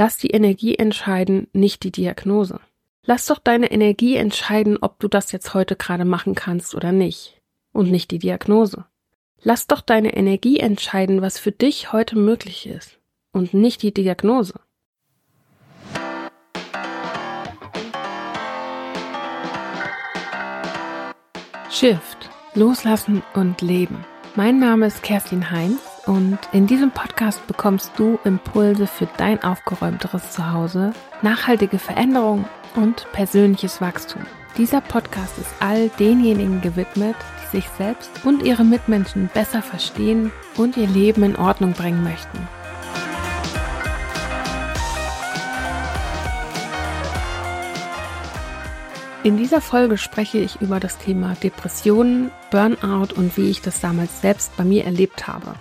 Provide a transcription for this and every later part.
Lass die Energie entscheiden, nicht die Diagnose. Lass doch deine Energie entscheiden, ob du das jetzt heute gerade machen kannst oder nicht. Und nicht die Diagnose. Lass doch deine Energie entscheiden, was für dich heute möglich ist. Und nicht die Diagnose. Shift. Loslassen und leben. Mein Name ist Kerstin Heinz und in diesem Podcast bekommst du Impulse für dein aufgeräumteres Zuhause, nachhaltige Veränderung und persönliches Wachstum. Dieser Podcast ist all denjenigen gewidmet, die sich selbst und ihre Mitmenschen besser verstehen und ihr Leben in Ordnung bringen möchten. In dieser Folge spreche ich über das Thema Depressionen, Burnout und wie ich das damals selbst bei mir erlebt habe.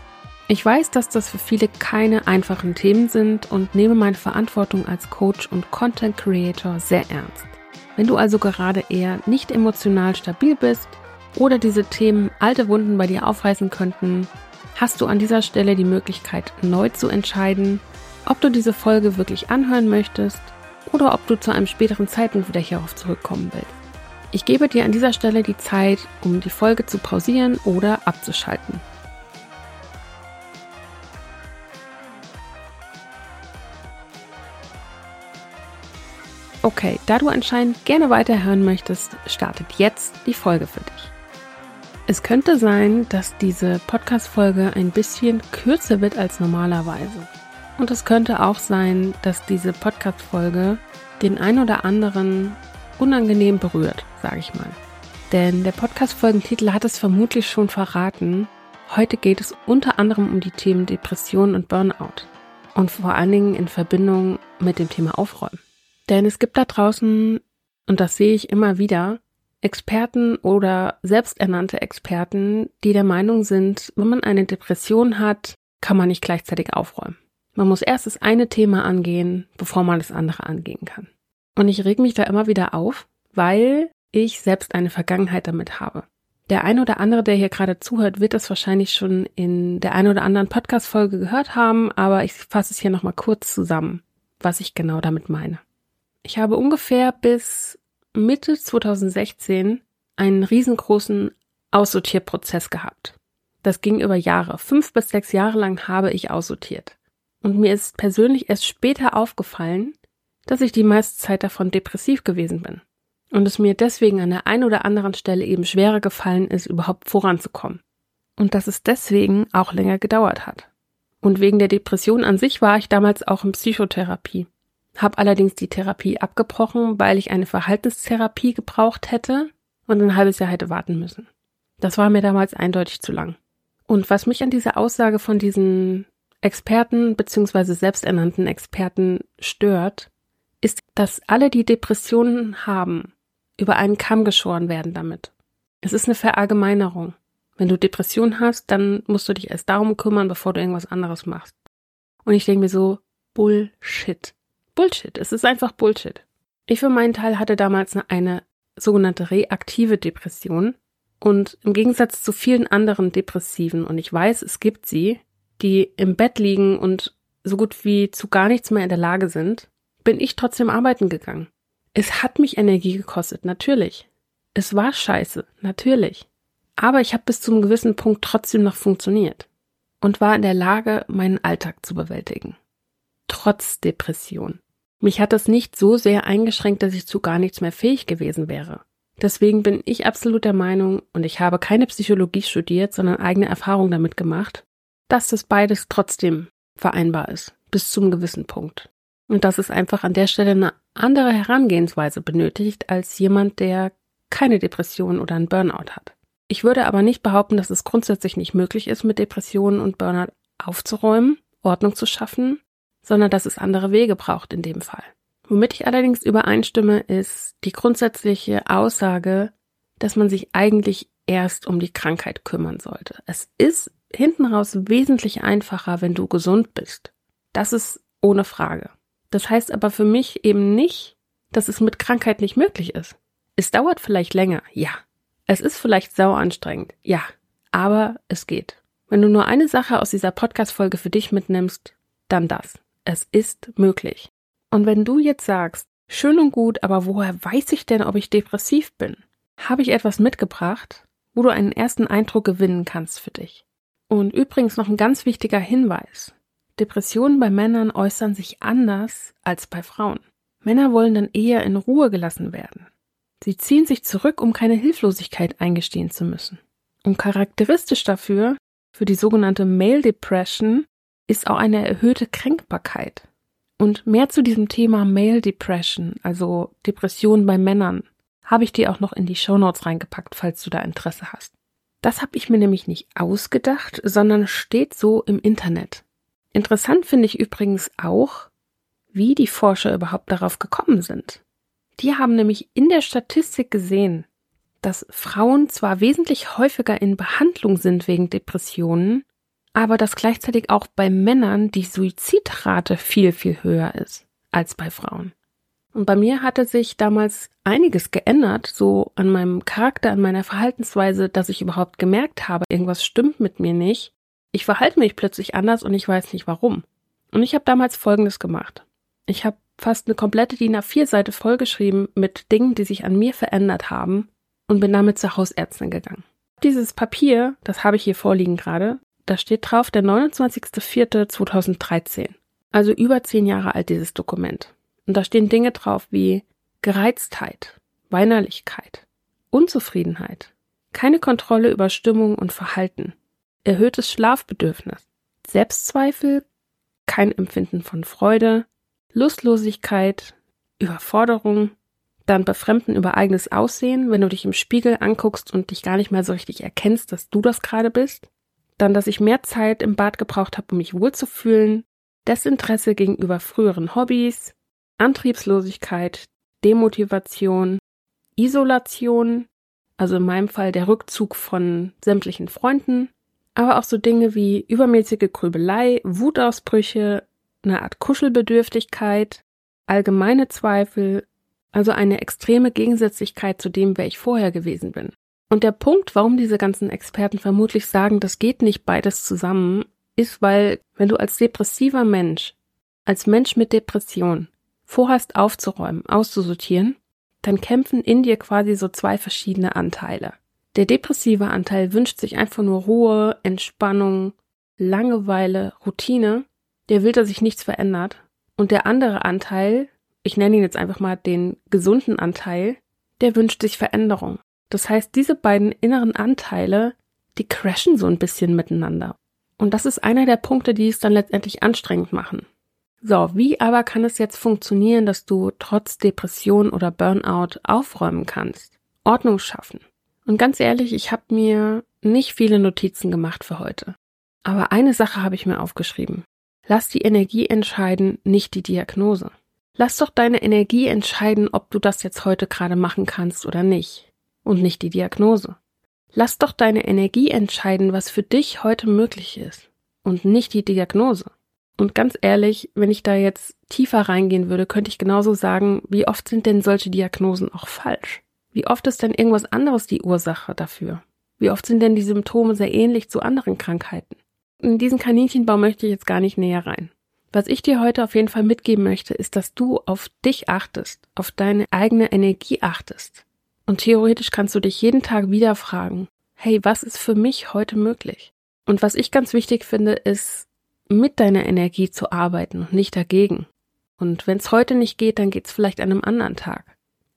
Ich weiß, dass das für viele keine einfachen Themen sind und nehme meine Verantwortung als Coach und Content Creator sehr ernst. Wenn du also gerade eher nicht emotional stabil bist oder diese Themen alte Wunden bei dir aufreißen könnten, hast du an dieser Stelle die Möglichkeit, neu zu entscheiden, ob du diese Folge wirklich anhören möchtest oder ob du zu einem späteren Zeitpunkt wieder hierauf zurückkommen willst. Ich gebe dir an dieser Stelle die Zeit, um die Folge zu pausieren oder abzuschalten. Okay, da du anscheinend gerne weiterhören möchtest, startet jetzt die Folge für dich. Es könnte sein, dass diese Podcast-Folge ein bisschen kürzer wird als normalerweise. Und es könnte auch sein, dass diese Podcast-Folge den ein oder anderen unangenehm berührt, sage ich mal. Denn der Podcast-Folgentitel hat es vermutlich schon verraten. Heute geht es unter anderem um die Themen Depression und Burnout. Und vor allen Dingen in Verbindung mit dem Thema Aufräumen. Denn es gibt da draußen, und das sehe ich immer wieder, Experten oder selbsternannte Experten, die der Meinung sind, wenn man eine Depression hat, kann man nicht gleichzeitig aufräumen. Man muss erst das eine Thema angehen, bevor man das andere angehen kann. Und ich reg mich da immer wieder auf, weil ich selbst eine Vergangenheit damit habe. Der eine oder andere, der hier gerade zuhört, wird das wahrscheinlich schon in der einen oder anderen Podcast-Folge gehört haben, aber ich fasse es hier nochmal kurz zusammen, was ich genau damit meine. Ich habe ungefähr bis Mitte 2016 einen riesengroßen Aussortierprozess gehabt. Das ging über Jahre. Fünf bis sechs Jahre lang habe ich aussortiert. Und mir ist persönlich erst später aufgefallen, dass ich die meiste Zeit davon depressiv gewesen bin. Und es mir deswegen an der einen oder anderen Stelle eben schwerer gefallen ist, überhaupt voranzukommen. Und dass es deswegen auch länger gedauert hat. Und wegen der Depression an sich war ich damals auch in Psychotherapie habe allerdings die Therapie abgebrochen, weil ich eine Verhaltenstherapie gebraucht hätte und ein halbes Jahr hätte warten müssen. Das war mir damals eindeutig zu lang. Und was mich an dieser Aussage von diesen Experten bzw. selbsternannten Experten stört, ist, dass alle, die Depressionen haben, über einen Kamm geschoren werden damit. Es ist eine Verallgemeinerung. Wenn du Depression hast, dann musst du dich erst darum kümmern, bevor du irgendwas anderes machst. Und ich denke mir so, Bullshit. Bullshit. Es ist einfach Bullshit. Ich für meinen Teil hatte damals eine sogenannte reaktive Depression und im Gegensatz zu vielen anderen Depressiven, und ich weiß, es gibt sie, die im Bett liegen und so gut wie zu gar nichts mehr in der Lage sind, bin ich trotzdem arbeiten gegangen. Es hat mich Energie gekostet, natürlich. Es war scheiße, natürlich. Aber ich habe bis zu einem gewissen Punkt trotzdem noch funktioniert und war in der Lage, meinen Alltag zu bewältigen. Trotz Depression. Mich hat das nicht so sehr eingeschränkt, dass ich zu gar nichts mehr fähig gewesen wäre. Deswegen bin ich absolut der Meinung, und ich habe keine Psychologie studiert, sondern eigene Erfahrung damit gemacht, dass das beides trotzdem vereinbar ist, bis zum gewissen Punkt. Und dass es einfach an der Stelle eine andere Herangehensweise benötigt als jemand, der keine Depression oder einen Burnout hat. Ich würde aber nicht behaupten, dass es grundsätzlich nicht möglich ist, mit Depressionen und Burnout aufzuräumen, Ordnung zu schaffen sondern dass es andere Wege braucht in dem Fall. Womit ich allerdings übereinstimme, ist die grundsätzliche Aussage, dass man sich eigentlich erst um die Krankheit kümmern sollte. Es ist hinten raus wesentlich einfacher, wenn du gesund bist. Das ist ohne Frage. Das heißt aber für mich eben nicht, dass es mit Krankheit nicht möglich ist. Es dauert vielleicht länger, ja. Es ist vielleicht sauer anstrengend, ja. Aber es geht. Wenn du nur eine Sache aus dieser Podcast-Folge für dich mitnimmst, dann das. Es ist möglich. Und wenn du jetzt sagst, schön und gut, aber woher weiß ich denn, ob ich depressiv bin? Habe ich etwas mitgebracht, wo du einen ersten Eindruck gewinnen kannst für dich. Und übrigens noch ein ganz wichtiger Hinweis. Depressionen bei Männern äußern sich anders als bei Frauen. Männer wollen dann eher in Ruhe gelassen werden. Sie ziehen sich zurück, um keine Hilflosigkeit eingestehen zu müssen. Und charakteristisch dafür, für die sogenannte Male Depression, ist auch eine erhöhte Kränkbarkeit. Und mehr zu diesem Thema Male Depression, also Depression bei Männern, habe ich dir auch noch in die Show Notes reingepackt, falls du da Interesse hast. Das habe ich mir nämlich nicht ausgedacht, sondern steht so im Internet. Interessant finde ich übrigens auch, wie die Forscher überhaupt darauf gekommen sind. Die haben nämlich in der Statistik gesehen, dass Frauen zwar wesentlich häufiger in Behandlung sind wegen Depressionen, aber dass gleichzeitig auch bei Männern die Suizidrate viel, viel höher ist als bei Frauen. Und bei mir hatte sich damals einiges geändert, so an meinem Charakter, an meiner Verhaltensweise, dass ich überhaupt gemerkt habe, irgendwas stimmt mit mir nicht. Ich verhalte mich plötzlich anders und ich weiß nicht warum. Und ich habe damals Folgendes gemacht. Ich habe fast eine komplette DIN A4-Seite vollgeschrieben mit Dingen, die sich an mir verändert haben und bin damit zur Hausärztin gegangen. Dieses Papier, das habe ich hier vorliegen gerade, da steht drauf der 29.04.2013. Also über zehn Jahre alt dieses Dokument. Und da stehen Dinge drauf wie Gereiztheit, Weinerlichkeit, Unzufriedenheit, keine Kontrolle über Stimmung und Verhalten, erhöhtes Schlafbedürfnis, Selbstzweifel, kein Empfinden von Freude, Lustlosigkeit, Überforderung, dann Befremden über eigenes Aussehen, wenn du dich im Spiegel anguckst und dich gar nicht mehr so richtig erkennst, dass du das gerade bist. Dann, dass ich mehr Zeit im Bad gebraucht habe, um mich wohlzufühlen. Desinteresse gegenüber früheren Hobbys, Antriebslosigkeit, Demotivation, Isolation, also in meinem Fall der Rückzug von sämtlichen Freunden, aber auch so Dinge wie übermäßige Grübelei, Wutausbrüche, eine Art Kuschelbedürftigkeit, allgemeine Zweifel, also eine extreme Gegensätzlichkeit zu dem, wer ich vorher gewesen bin. Und der Punkt, warum diese ganzen Experten vermutlich sagen, das geht nicht beides zusammen, ist, weil wenn du als depressiver Mensch, als Mensch mit Depression, vorhast aufzuräumen, auszusortieren, dann kämpfen in dir quasi so zwei verschiedene Anteile. Der depressive Anteil wünscht sich einfach nur Ruhe, Entspannung, Langeweile, Routine. Der will, dass sich nichts verändert. Und der andere Anteil, ich nenne ihn jetzt einfach mal den gesunden Anteil, der wünscht sich Veränderung. Das heißt, diese beiden inneren Anteile, die crashen so ein bisschen miteinander. Und das ist einer der Punkte, die es dann letztendlich anstrengend machen. So, wie aber kann es jetzt funktionieren, dass du trotz Depression oder Burnout aufräumen kannst? Ordnung schaffen. Und ganz ehrlich, ich habe mir nicht viele Notizen gemacht für heute. Aber eine Sache habe ich mir aufgeschrieben. Lass die Energie entscheiden, nicht die Diagnose. Lass doch deine Energie entscheiden, ob du das jetzt heute gerade machen kannst oder nicht. Und nicht die Diagnose. Lass doch deine Energie entscheiden, was für dich heute möglich ist. Und nicht die Diagnose. Und ganz ehrlich, wenn ich da jetzt tiefer reingehen würde, könnte ich genauso sagen, wie oft sind denn solche Diagnosen auch falsch? Wie oft ist denn irgendwas anderes die Ursache dafür? Wie oft sind denn die Symptome sehr ähnlich zu anderen Krankheiten? In diesen Kaninchenbau möchte ich jetzt gar nicht näher rein. Was ich dir heute auf jeden Fall mitgeben möchte, ist, dass du auf dich achtest, auf deine eigene Energie achtest. Und theoretisch kannst du dich jeden Tag wieder fragen, hey, was ist für mich heute möglich? Und was ich ganz wichtig finde, ist, mit deiner Energie zu arbeiten und nicht dagegen. Und wenn es heute nicht geht, dann geht es vielleicht an einem anderen Tag.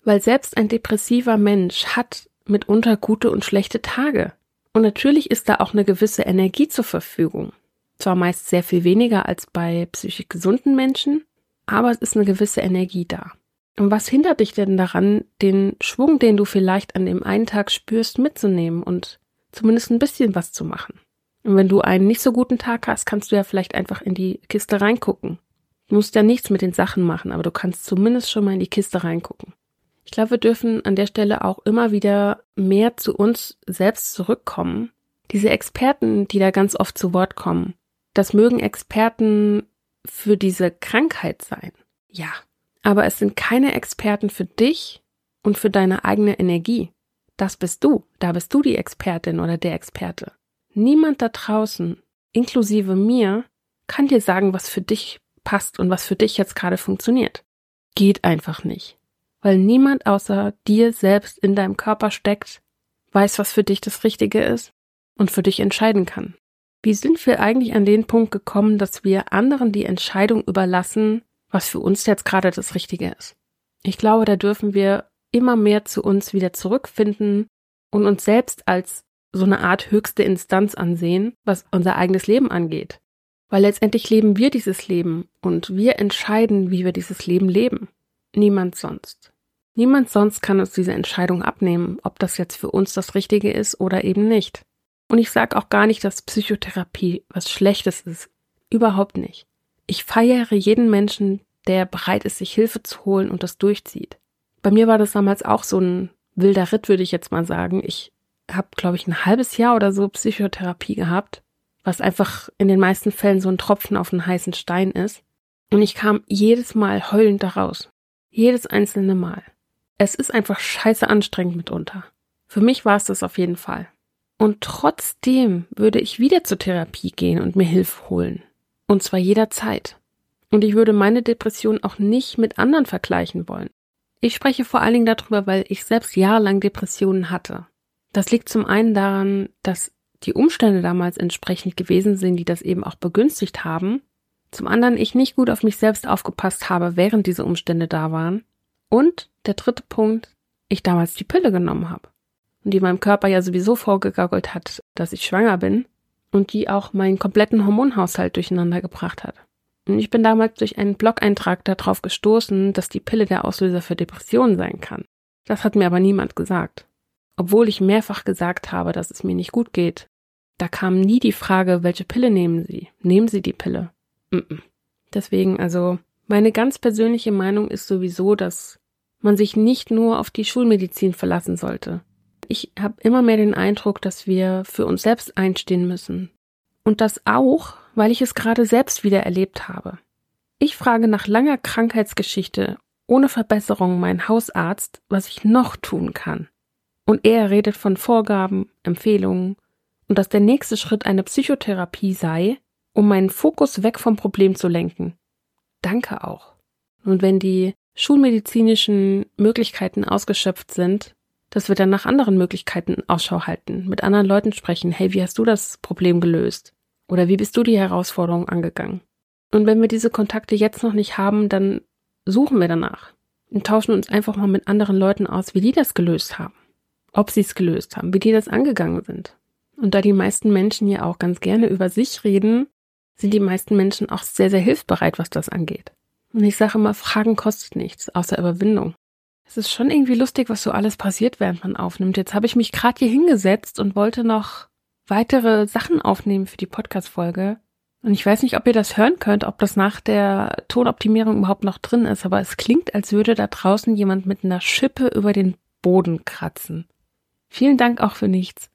Weil selbst ein depressiver Mensch hat mitunter gute und schlechte Tage. Und natürlich ist da auch eine gewisse Energie zur Verfügung. Zwar meist sehr viel weniger als bei psychisch gesunden Menschen, aber es ist eine gewisse Energie da. Und was hindert dich denn daran, den Schwung, den du vielleicht an dem einen Tag spürst, mitzunehmen und zumindest ein bisschen was zu machen? Und wenn du einen nicht so guten Tag hast, kannst du ja vielleicht einfach in die Kiste reingucken. Du musst ja nichts mit den Sachen machen, aber du kannst zumindest schon mal in die Kiste reingucken. Ich glaube, wir dürfen an der Stelle auch immer wieder mehr zu uns selbst zurückkommen. Diese Experten, die da ganz oft zu Wort kommen, das mögen Experten für diese Krankheit sein. Ja. Aber es sind keine Experten für dich und für deine eigene Energie. Das bist du. Da bist du die Expertin oder der Experte. Niemand da draußen, inklusive mir, kann dir sagen, was für dich passt und was für dich jetzt gerade funktioniert. Geht einfach nicht. Weil niemand außer dir selbst in deinem Körper steckt, weiß, was für dich das Richtige ist und für dich entscheiden kann. Wie sind wir eigentlich an den Punkt gekommen, dass wir anderen die Entscheidung überlassen, was für uns jetzt gerade das Richtige ist? Ich glaube, da dürfen wir immer mehr zu uns wieder zurückfinden und uns selbst als so eine Art höchste Instanz ansehen, was unser eigenes Leben angeht. Weil letztendlich leben wir dieses Leben und wir entscheiden, wie wir dieses Leben leben. Niemand sonst. Niemand sonst kann uns diese Entscheidung abnehmen, ob das jetzt für uns das Richtige ist oder eben nicht. Und ich sage auch gar nicht, dass Psychotherapie was Schlechtes ist. Überhaupt nicht. Ich feiere jeden Menschen, der bereit ist, sich Hilfe zu holen und das durchzieht. Bei mir war das damals auch so ein wilder Ritt, würde ich jetzt mal sagen. Ich habe, glaube ich, ein halbes Jahr oder so Psychotherapie gehabt, was einfach in den meisten Fällen so ein Tropfen auf einen heißen Stein ist. Und ich kam jedes Mal heulend daraus. Jedes einzelne Mal. Es ist einfach scheiße anstrengend mitunter. Für mich war es das auf jeden Fall. Und trotzdem würde ich wieder zur Therapie gehen und mir Hilfe holen. Und zwar jederzeit. Und ich würde meine Depression auch nicht mit anderen vergleichen wollen. Ich spreche vor allen Dingen darüber, weil ich selbst jahrelang Depressionen hatte. Das liegt zum einen daran, dass die Umstände damals entsprechend gewesen sind, die das eben auch begünstigt haben. Zum anderen ich nicht gut auf mich selbst aufgepasst habe, während diese Umstände da waren. Und der dritte Punkt, ich damals die Pille genommen habe. Und die meinem Körper ja sowieso vorgegaukelt hat, dass ich schwanger bin. Und die auch meinen kompletten Hormonhaushalt durcheinander gebracht hat. Und ich bin damals durch einen Blog-Eintrag darauf gestoßen, dass die Pille der Auslöser für Depressionen sein kann. Das hat mir aber niemand gesagt. Obwohl ich mehrfach gesagt habe, dass es mir nicht gut geht. Da kam nie die Frage, welche Pille nehmen Sie? Nehmen Sie die Pille? Mm -mm. Deswegen, also, meine ganz persönliche Meinung ist sowieso, dass man sich nicht nur auf die Schulmedizin verlassen sollte. Ich habe immer mehr den Eindruck, dass wir für uns selbst einstehen müssen. Und das auch, weil ich es gerade selbst wieder erlebt habe. Ich frage nach langer Krankheitsgeschichte ohne Verbesserung meinen Hausarzt, was ich noch tun kann. Und er redet von Vorgaben, Empfehlungen und dass der nächste Schritt eine Psychotherapie sei, um meinen Fokus weg vom Problem zu lenken. Danke auch. Und wenn die schulmedizinischen Möglichkeiten ausgeschöpft sind, dass wir dann nach anderen Möglichkeiten Ausschau halten, mit anderen Leuten sprechen, hey, wie hast du das Problem gelöst? Oder wie bist du die Herausforderung angegangen? Und wenn wir diese Kontakte jetzt noch nicht haben, dann suchen wir danach und tauschen uns einfach mal mit anderen Leuten aus, wie die das gelöst haben. Ob sie es gelöst haben, wie die das angegangen sind. Und da die meisten Menschen ja auch ganz gerne über sich reden, sind die meisten Menschen auch sehr, sehr hilfsbereit, was das angeht. Und ich sage immer, Fragen kostet nichts, außer Überwindung. Es ist schon irgendwie lustig, was so alles passiert, während man aufnimmt. Jetzt habe ich mich gerade hier hingesetzt und wollte noch weitere Sachen aufnehmen für die Podcast-Folge. Und ich weiß nicht, ob ihr das hören könnt, ob das nach der Tonoptimierung überhaupt noch drin ist, aber es klingt, als würde da draußen jemand mit einer Schippe über den Boden kratzen. Vielen Dank auch für nichts.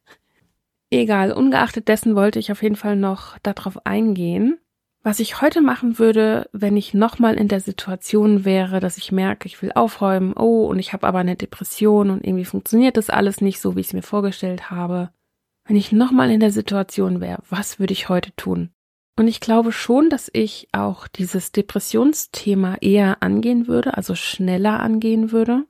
Egal, ungeachtet dessen wollte ich auf jeden Fall noch darauf eingehen, was ich heute machen würde, wenn ich nochmal in der Situation wäre, dass ich merke, ich will aufräumen, oh, und ich habe aber eine Depression und irgendwie funktioniert das alles nicht so, wie ich es mir vorgestellt habe. Wenn ich nochmal in der Situation wäre, was würde ich heute tun? Und ich glaube schon, dass ich auch dieses Depressionsthema eher angehen würde, also schneller angehen würde.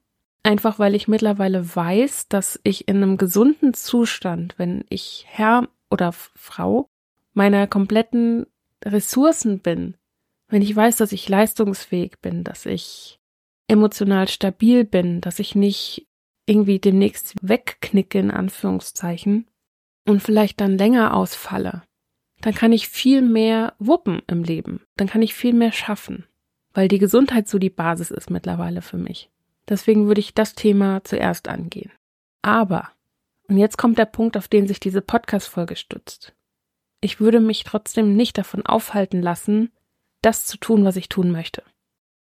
Einfach weil ich mittlerweile weiß, dass ich in einem gesunden Zustand, wenn ich Herr oder Frau meiner kompletten Ressourcen bin, wenn ich weiß, dass ich leistungsfähig bin, dass ich emotional stabil bin, dass ich nicht irgendwie demnächst wegknicke in Anführungszeichen, und vielleicht dann länger ausfalle, dann kann ich viel mehr wuppen im Leben. Dann kann ich viel mehr schaffen, weil die Gesundheit so die Basis ist mittlerweile für mich. Deswegen würde ich das Thema zuerst angehen. Aber, und jetzt kommt der Punkt, auf den sich diese Podcast-Folge stützt. Ich würde mich trotzdem nicht davon aufhalten lassen, das zu tun, was ich tun möchte.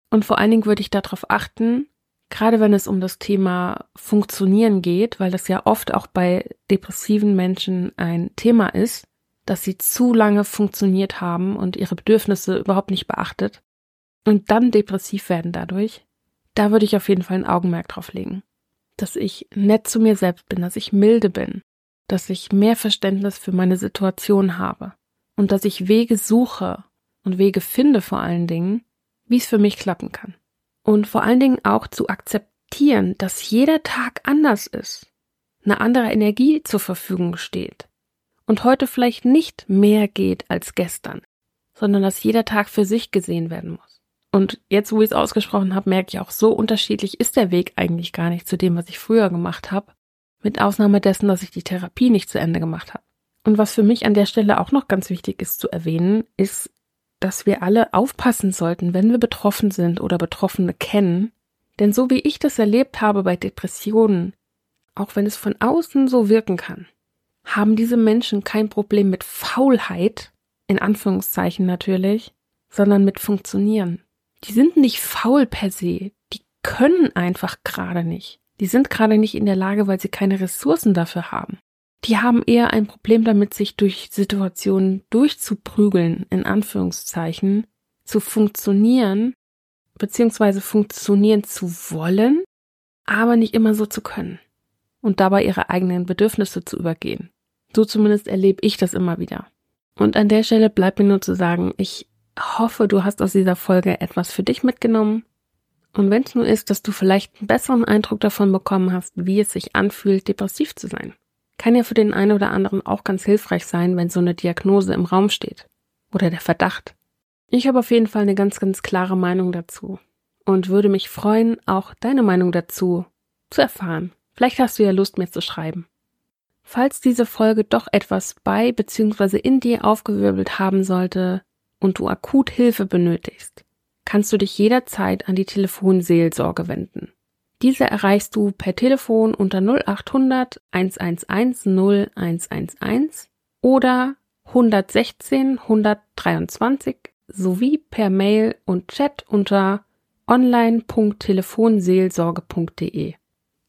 Und vor allen Dingen würde ich darauf achten, gerade wenn es um das Thema Funktionieren geht, weil das ja oft auch bei depressiven Menschen ein Thema ist, dass sie zu lange funktioniert haben und ihre Bedürfnisse überhaupt nicht beachtet und dann depressiv werden dadurch, da würde ich auf jeden Fall ein Augenmerk drauf legen. Dass ich nett zu mir selbst bin, dass ich milde bin, dass ich mehr Verständnis für meine Situation habe und dass ich Wege suche, und Wege finde vor allen Dingen, wie es für mich klappen kann. Und vor allen Dingen auch zu akzeptieren, dass jeder Tag anders ist, eine andere Energie zur Verfügung steht und heute vielleicht nicht mehr geht als gestern, sondern dass jeder Tag für sich gesehen werden muss. Und jetzt, wo ich es ausgesprochen habe, merke ich auch, so unterschiedlich ist der Weg eigentlich gar nicht zu dem, was ich früher gemacht habe, mit Ausnahme dessen, dass ich die Therapie nicht zu Ende gemacht habe. Und was für mich an der Stelle auch noch ganz wichtig ist zu erwähnen, ist, dass wir alle aufpassen sollten, wenn wir betroffen sind oder Betroffene kennen. Denn so wie ich das erlebt habe bei Depressionen, auch wenn es von außen so wirken kann, haben diese Menschen kein Problem mit Faulheit, in Anführungszeichen natürlich, sondern mit Funktionieren. Die sind nicht faul per se, die können einfach gerade nicht. Die sind gerade nicht in der Lage, weil sie keine Ressourcen dafür haben. Die haben eher ein Problem damit, sich durch Situationen durchzuprügeln, in Anführungszeichen, zu funktionieren, beziehungsweise funktionieren zu wollen, aber nicht immer so zu können und dabei ihre eigenen Bedürfnisse zu übergehen. So zumindest erlebe ich das immer wieder. Und an der Stelle bleibt mir nur zu sagen, ich hoffe, du hast aus dieser Folge etwas für dich mitgenommen. Und wenn es nur ist, dass du vielleicht einen besseren Eindruck davon bekommen hast, wie es sich anfühlt, depressiv zu sein. Kann ja für den einen oder anderen auch ganz hilfreich sein, wenn so eine Diagnose im Raum steht. Oder der Verdacht. Ich habe auf jeden Fall eine ganz, ganz klare Meinung dazu. Und würde mich freuen, auch deine Meinung dazu zu erfahren. Vielleicht hast du ja Lust, mir zu schreiben. Falls diese Folge doch etwas bei bzw. in dir aufgewirbelt haben sollte und du akut Hilfe benötigst, kannst du dich jederzeit an die Telefonseelsorge wenden. Diese erreichst du per Telefon unter 0800 111 0111 oder 116 123 sowie per Mail und Chat unter online.telefonseelsorge.de.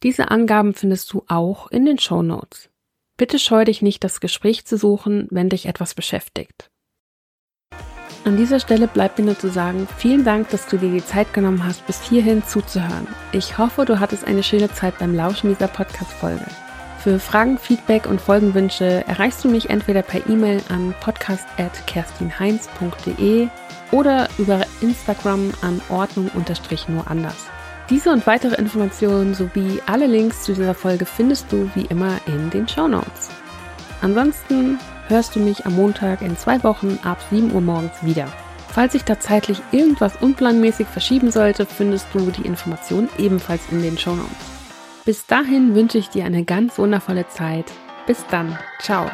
Diese Angaben findest du auch in den Show Notes. Bitte scheu dich nicht, das Gespräch zu suchen, wenn dich etwas beschäftigt. An dieser Stelle bleibt mir nur zu sagen, vielen Dank, dass du dir die Zeit genommen hast, bis hierhin zuzuhören. Ich hoffe, du hattest eine schöne Zeit beim Lauschen dieser Podcast-Folge. Für Fragen, Feedback und Folgenwünsche erreichst du mich entweder per E-Mail an podcast.kerstinheinz.de oder über Instagram an Ordnung-nur anders. Diese und weitere Informationen sowie alle Links zu dieser Folge findest du wie immer in den Show Notes. Ansonsten hörst du mich am Montag in zwei Wochen ab 7 Uhr morgens wieder. Falls sich da zeitlich irgendwas unplanmäßig verschieben sollte, findest du die Informationen ebenfalls in den Show Notes. Bis dahin wünsche ich dir eine ganz wundervolle Zeit. Bis dann. Ciao.